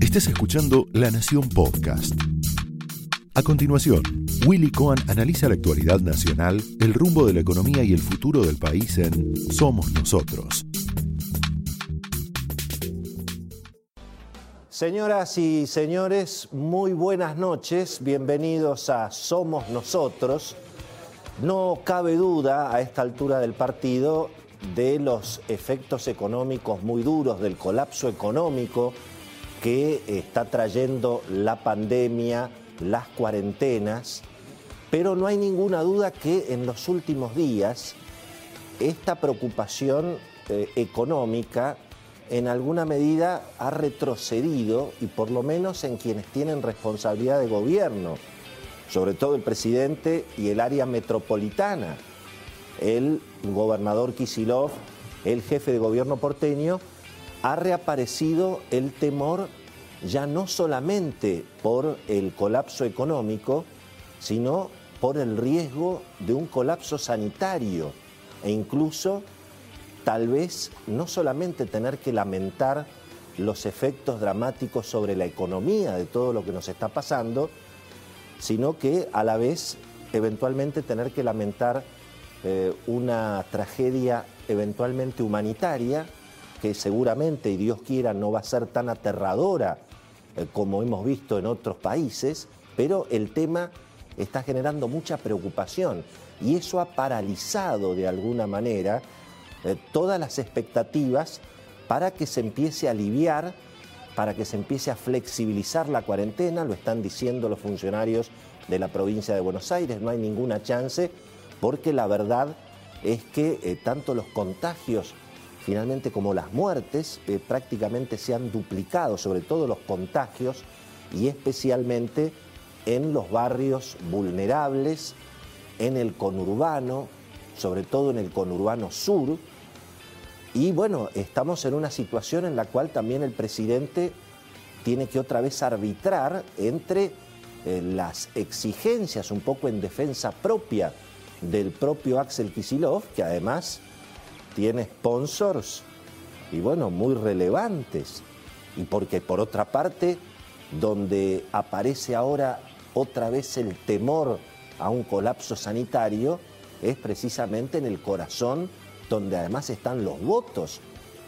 Estás escuchando La Nación Podcast. A continuación, Willy Cohen analiza la actualidad nacional, el rumbo de la economía y el futuro del país en Somos Nosotros. Señoras y señores, muy buenas noches, bienvenidos a Somos Nosotros. No cabe duda a esta altura del partido de los efectos económicos muy duros, del colapso económico que está trayendo la pandemia, las cuarentenas, pero no hay ninguna duda que en los últimos días esta preocupación eh, económica en alguna medida ha retrocedido y por lo menos en quienes tienen responsabilidad de gobierno sobre todo el presidente y el área metropolitana. El gobernador Kisilov, el jefe de gobierno porteño, ha reaparecido el temor ya no solamente por el colapso económico, sino por el riesgo de un colapso sanitario e incluso tal vez no solamente tener que lamentar los efectos dramáticos sobre la economía de todo lo que nos está pasando, sino que a la vez eventualmente tener que lamentar eh, una tragedia eventualmente humanitaria que seguramente, y Dios quiera, no va a ser tan aterradora eh, como hemos visto en otros países, pero el tema está generando mucha preocupación y eso ha paralizado de alguna manera eh, todas las expectativas para que se empiece a aliviar para que se empiece a flexibilizar la cuarentena, lo están diciendo los funcionarios de la provincia de Buenos Aires, no hay ninguna chance, porque la verdad es que eh, tanto los contagios finalmente como las muertes eh, prácticamente se han duplicado, sobre todo los contagios y especialmente en los barrios vulnerables, en el conurbano, sobre todo en el conurbano sur, y bueno, estamos en una situación en la cual también el presidente tiene que otra vez arbitrar entre eh, las exigencias un poco en defensa propia del propio Axel Kisilov, que además tiene sponsors y bueno, muy relevantes. Y porque por otra parte, donde aparece ahora otra vez el temor a un colapso sanitario, es precisamente en el corazón donde además están los votos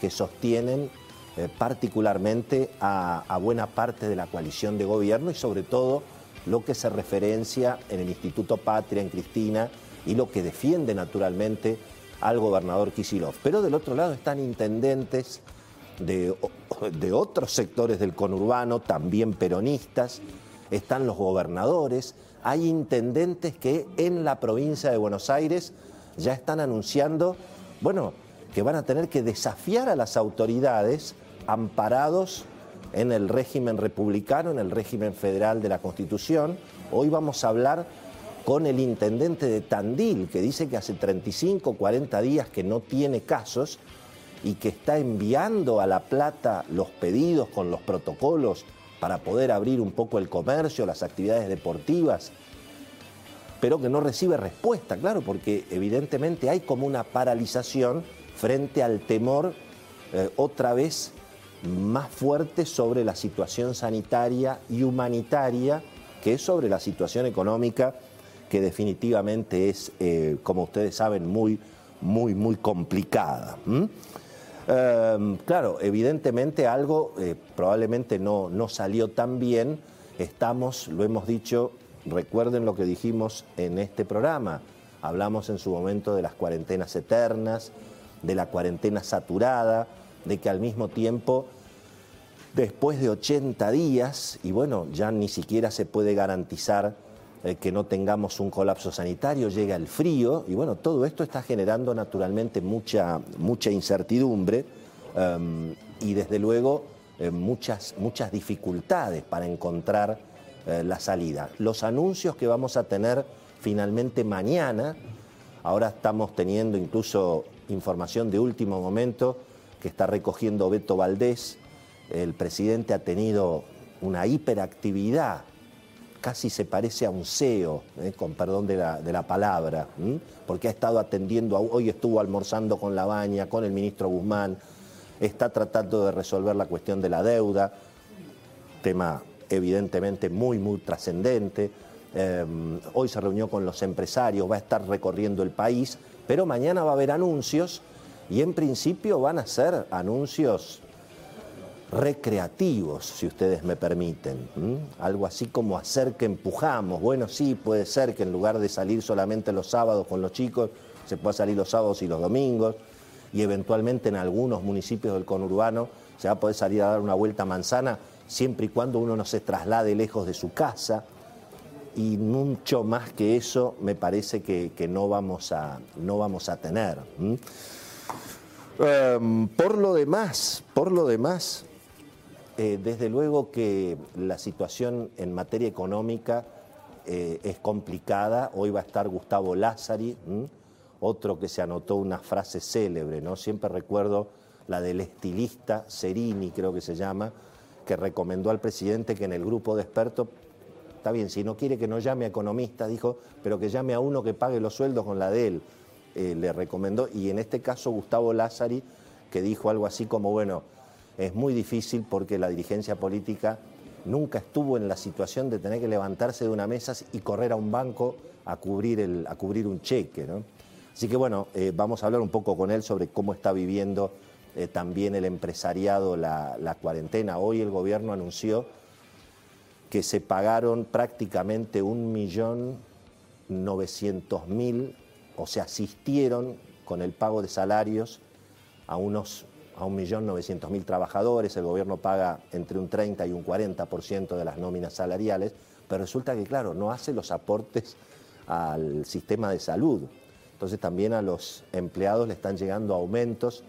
que sostienen eh, particularmente a, buena parte de la coalición de gobierno y sobre todo lo que se referencia en el Instituto Patria, en Cristina, y lo que defiende naturalmente al gobernador Kisilov. Pero del otro lado están intendentes de, de otros sectores del conurbano, también peronistas, están los gobernadores, hay intendentes que en la provincia de Buenos Aires ya están anunciando bueno, que van a tener que desafiar a las autoridades amparados en el régimen republicano, en el régimen federal de la Constitución. Hoy vamos a hablar con el intendente de Tandil, que dice que hace 35, 40 días que no tiene casos y que está enviando a La Plata los pedidos con los protocolos para poder abrir un poco el comercio, las actividades deportivas pero que no recibe respuesta, claro, porque evidentemente hay como una paralización frente al temor eh, otra vez más fuerte sobre la situación sanitaria y humanitaria que es sobre la situación económica que definitivamente es, eh, como ustedes saben, muy, muy, muy complicada. Em, claro, evidentemente algo eh, probablemente no, no salió tan bien. Estamos, lo hemos dicho, Recuerden lo que dijimos en este programa. Hablamos en su momento de las cuarentenas eternas, de la cuarentena saturada, de que al mismo tiempo, después de 80 días, y bueno, ya ni siquiera se puede garantizar que no tengamos un colapso sanitario, llega el frío, y bueno, todo esto está generando naturalmente mucha, mucha incertidumbre em, y desde luego eh, muchas, muchas dificultades para encontrar eh, la salida. Los anuncios que vamos a tener finalmente mañana, ahora estamos teniendo incluso información de último momento que está recogiendo Beto Valdés, el presidente ha tenido una hiperactividad, casi se parece a un CEO, eh, con perdón de la, palabra, porque ha estado atendiendo, hoy estuvo almorzando con la baña, con el ministro Guzmán, está tratando de resolver la cuestión de la deuda, tema evidentemente muy, muy trascendente. Em, hoy se reunió con los empresarios, va a estar recorriendo el país, pero mañana va a haber anuncios y en principio van a ser anuncios recreativos, si ustedes me permiten. Algo así como hacer que empujamos. Bueno, sí, puede ser que en lugar de salir solamente los sábados con los chicos, se pueda salir los sábados y los domingos, y eventualmente en algunos municipios del conurbano se va a poder salir a dar una vuelta a manzana, siempre y cuando uno no se traslade lejos de su casa. Y mucho más que eso me parece que, no, vamos a, no vamos a tener. Em, por lo demás, por lo demás, eh, desde luego que la situación en materia económica eh, es complicada. Hoy va a estar Gustavo Lázari, otro que se anotó una frase célebre, ¿no? Siempre recuerdo la del estilista Cerini, creo que se llama, que recomendó al presidente que en el grupo de expertos, está bien, si no quiere que no llame a economista, dijo, pero que llame a uno que pague los sueldos con la de él. Eh, le recomendó, y en este caso Gustavo Lázari, que dijo algo así como, bueno, es muy difícil porque la dirigencia política nunca estuvo en la situación de tener que levantarse de una mesa y correr a un banco a cubrir, a cubrir un cheque. Así que bueno, eh, vamos a hablar un poco con él sobre cómo está viviendo eh, también el empresariado la, la cuarentena. Hoy el gobierno anunció que se pagaron prácticamente un millón novecientos mil, o se asistieron con el pago de salarios a unos a 1.900.000 trabajadores, el gobierno paga entre un 30 y un 40% de las nóminas salariales, pero resulta que, claro, no hace los aportes al sistema de salud. Entonces también a los empleados le están llegando aumentos,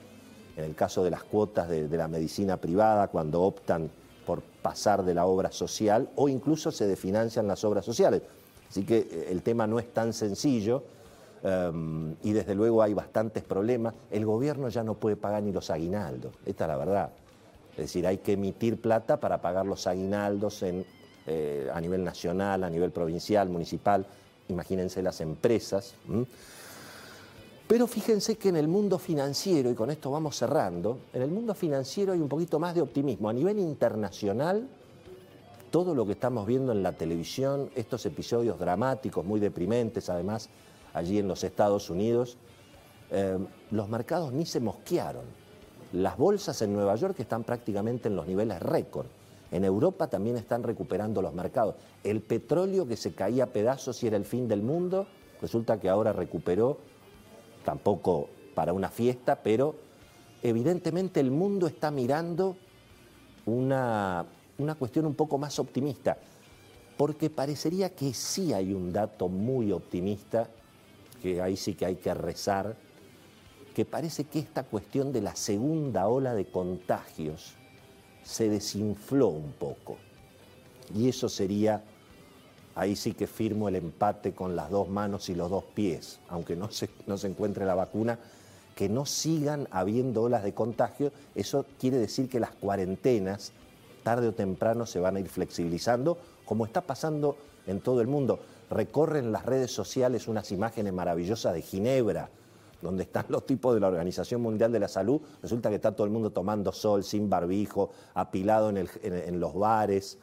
en el caso de las cuotas de, la medicina privada, cuando optan por pasar de la obra social o incluso se definancian las obras sociales. Así que eh, el tema no es tan sencillo Em, y desde luego hay bastantes problemas. El gobierno ya no puede pagar ni los aguinaldos, esta es la verdad. Es decir, hay que emitir plata para pagar los aguinaldos eh, a nivel nacional, a nivel provincial, municipal, imagínense las empresas. Pero fíjense que en el mundo financiero, y con esto vamos cerrando, en el mundo financiero hay un poquito más de optimismo. A nivel internacional, todo lo que estamos viendo en la televisión, estos episodios dramáticos, muy deprimentes además, allí en los Estados Unidos, eh, los mercados ni se mosquearon. Las bolsas en Nueva York están prácticamente en los niveles récord. En Europa también están recuperando los mercados. El petróleo que se caía a pedazos y era el fin del mundo, resulta que ahora recuperó, tampoco para una fiesta, pero evidentemente el mundo está mirando una, una cuestión un poco más optimista, porque parecería que sí hay un dato muy optimista que ahí sí que hay que rezar, que parece que esta cuestión de la segunda ola de contagios se desinfló un poco. Y eso sería, ahí sí que firmo el empate con las dos manos y los dos pies, aunque no se, no se encuentre la vacuna, que no sigan habiendo olas de contagio, eso quiere decir que las cuarentenas tarde o temprano se van a ir flexibilizando, como está pasando en todo el mundo recorren las redes sociales unas imágenes maravillosas de Ginebra, donde están los tipos de la Organización Mundial de la Salud, resulta que está todo el mundo tomando sol, sin barbijo, apilado en, los bares.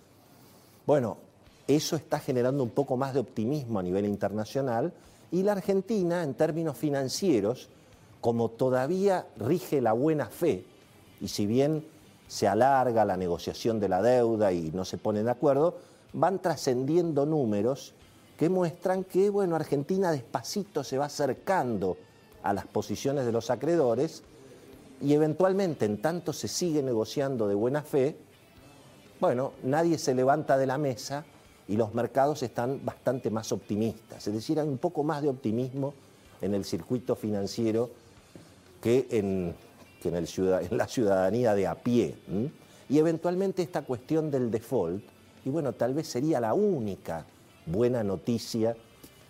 Bueno, eso está generando un poco más de optimismo a nivel internacional y la Argentina, en términos financieros, como todavía rige la buena fe, y si bien se alarga la negociación de la deuda y no se ponen de acuerdo, van trascendiendo números que muestran que bueno, Argentina despacito se va acercando a las posiciones de los acreedores y eventualmente, en tanto se sigue negociando de buena fe, bueno, nadie se levanta de la mesa y los mercados están bastante más optimistas. Es decir, hay un poco más de optimismo en el circuito financiero que en, el en la ciudadanía de a pie. Y eventualmente esta cuestión del default, y bueno, tal vez sería la única buena noticia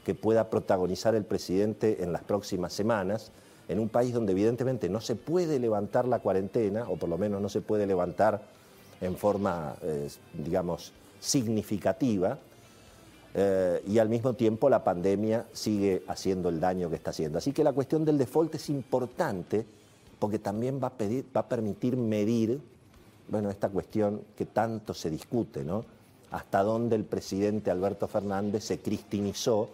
que pueda protagonizar el presidente en las próximas semanas, en un país donde evidentemente no se puede levantar la cuarentena, o por lo menos no se puede levantar en forma, eh, digamos, significativa, eh, y al mismo tiempo la pandemia sigue haciendo el daño que está haciendo. Así que la cuestión del default es importante porque también va a, va a permitir medir, bueno, esta cuestión que tanto se discute, ¿no? Hasta dónde el presidente Alberto Fernández se cristinizó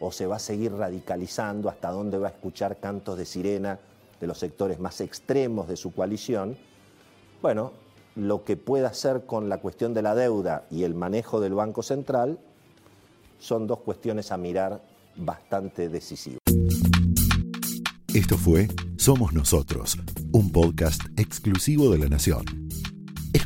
o se va a seguir radicalizando, hasta dónde va a escuchar cantos de sirena de los sectores más extremos de su coalición. Bueno, lo que pueda hacer con la cuestión de la deuda y el manejo del Banco Central son dos cuestiones a mirar bastante decisivas. Esto fue Somos Nosotros, un podcast exclusivo de La Nación.